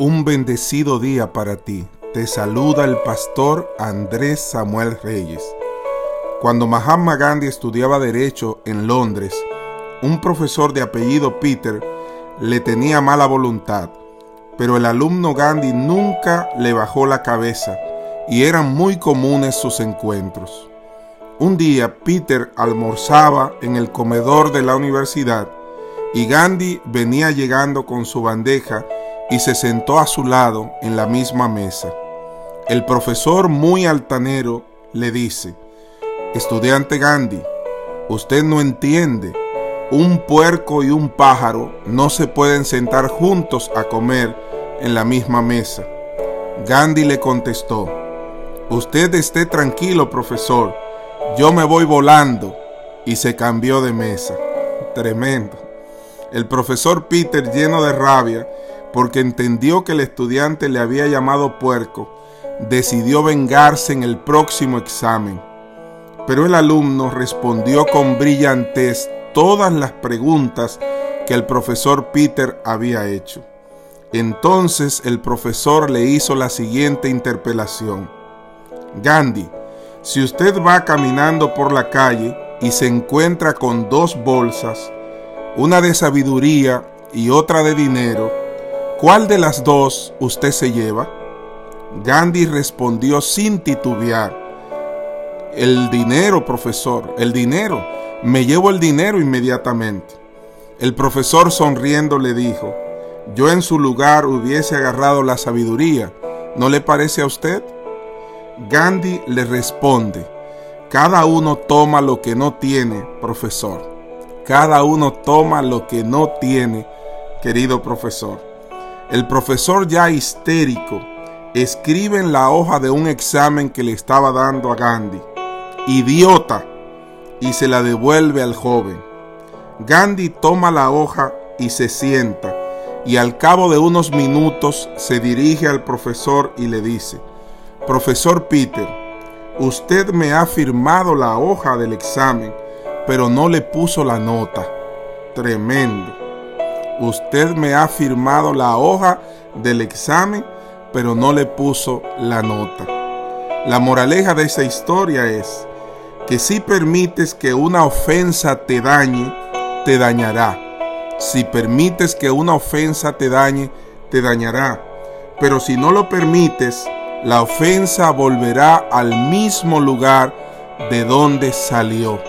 Un bendecido día para ti. Te saluda el pastor Andrés Samuel Reyes. Cuando Mahatma Gandhi estudiaba derecho en Londres, un profesor de apellido Peter le tenía mala voluntad, pero el alumno Gandhi nunca le bajó la cabeza y eran muy comunes sus encuentros. Un día Peter almorzaba en el comedor de la universidad y Gandhi venía llegando con su bandeja y se sentó a su lado en la misma mesa. El profesor, muy altanero, le dice, Estudiante Gandhi, usted no entiende, un puerco y un pájaro no se pueden sentar juntos a comer en la misma mesa. Gandhi le contestó, Usted esté tranquilo, profesor, yo me voy volando, y se cambió de mesa. Tremendo. El profesor Peter, lleno de rabia, porque entendió que el estudiante le había llamado puerco, decidió vengarse en el próximo examen. Pero el alumno respondió con brillantez todas las preguntas que el profesor Peter había hecho. Entonces el profesor le hizo la siguiente interpelación. Gandhi, si usted va caminando por la calle y se encuentra con dos bolsas, una de sabiduría y otra de dinero, ¿Cuál de las dos usted se lleva? Gandhi respondió sin titubear. El dinero, profesor, el dinero. Me llevo el dinero inmediatamente. El profesor sonriendo le dijo, yo en su lugar hubiese agarrado la sabiduría. ¿No le parece a usted? Gandhi le responde, cada uno toma lo que no tiene, profesor. Cada uno toma lo que no tiene, querido profesor. El profesor ya histérico escribe en la hoja de un examen que le estaba dando a Gandhi, idiota, y se la devuelve al joven. Gandhi toma la hoja y se sienta, y al cabo de unos minutos se dirige al profesor y le dice, Profesor Peter, usted me ha firmado la hoja del examen, pero no le puso la nota. Tremendo. Usted me ha firmado la hoja del examen, pero no le puso la nota. La moraleja de esa historia es que si permites que una ofensa te dañe, te dañará. Si permites que una ofensa te dañe, te dañará. Pero si no lo permites, la ofensa volverá al mismo lugar de donde salió.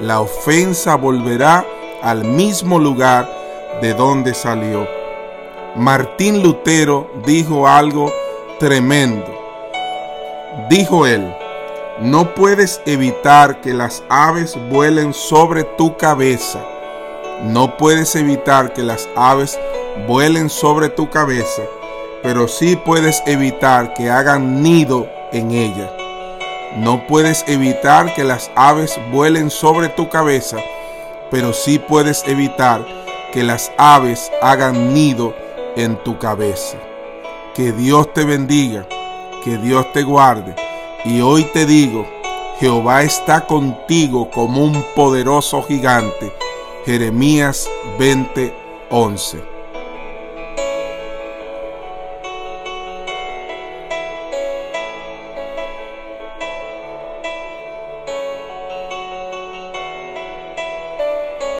La ofensa volverá al mismo lugar de dónde salió. Martín Lutero dijo algo tremendo. Dijo él, no puedes evitar que las aves vuelen sobre tu cabeza. No puedes evitar que las aves vuelen sobre tu cabeza, pero sí puedes evitar que hagan nido en ella. No puedes evitar que las aves vuelen sobre tu cabeza, pero sí puedes evitar que las aves hagan nido en tu cabeza. Que Dios te bendiga, que Dios te guarde. Y hoy te digo, Jehová está contigo como un poderoso gigante. Jeremías 20:11.